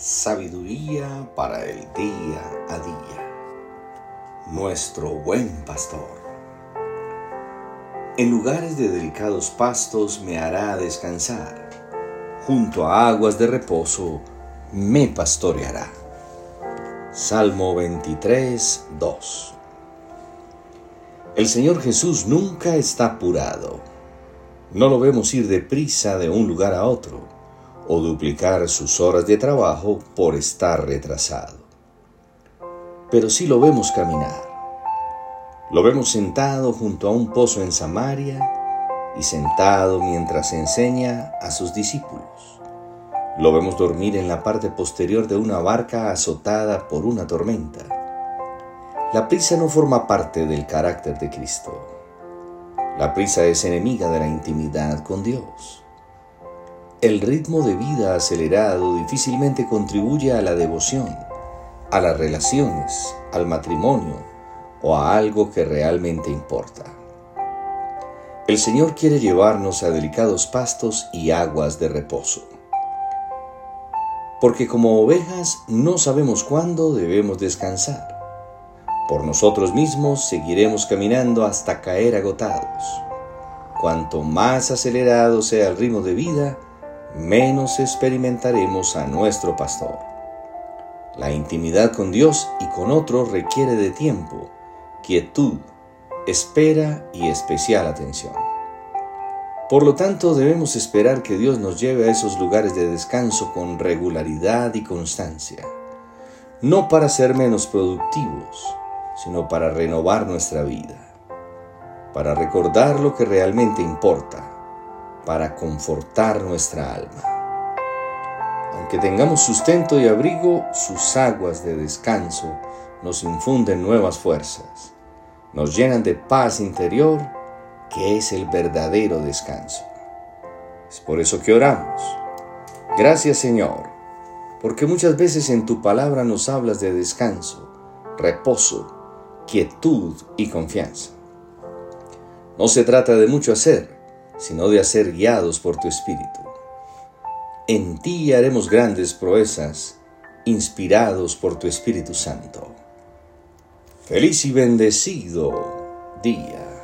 Sabiduría para el día a día. Nuestro buen pastor. En lugares de delicados pastos me hará descansar. Junto a aguas de reposo me pastoreará. Salmo 23, 2. El Señor Jesús nunca está apurado. No lo vemos ir deprisa de un lugar a otro o duplicar sus horas de trabajo por estar retrasado. Pero sí lo vemos caminar. Lo vemos sentado junto a un pozo en Samaria y sentado mientras enseña a sus discípulos. Lo vemos dormir en la parte posterior de una barca azotada por una tormenta. La prisa no forma parte del carácter de Cristo. La prisa es enemiga de la intimidad con Dios. El ritmo de vida acelerado difícilmente contribuye a la devoción, a las relaciones, al matrimonio o a algo que realmente importa. El Señor quiere llevarnos a delicados pastos y aguas de reposo. Porque como ovejas no sabemos cuándo debemos descansar. Por nosotros mismos seguiremos caminando hasta caer agotados. Cuanto más acelerado sea el ritmo de vida, menos experimentaremos a nuestro pastor. La intimidad con Dios y con otros requiere de tiempo, quietud, espera y especial atención. Por lo tanto, debemos esperar que Dios nos lleve a esos lugares de descanso con regularidad y constancia, no para ser menos productivos, sino para renovar nuestra vida, para recordar lo que realmente importa para confortar nuestra alma. Aunque tengamos sustento y abrigo, sus aguas de descanso nos infunden nuevas fuerzas, nos llenan de paz interior, que es el verdadero descanso. Es por eso que oramos. Gracias Señor, porque muchas veces en tu palabra nos hablas de descanso, reposo, quietud y confianza. No se trata de mucho hacer, sino de hacer guiados por tu Espíritu. En ti haremos grandes proezas, inspirados por tu Espíritu Santo. Feliz y bendecido día.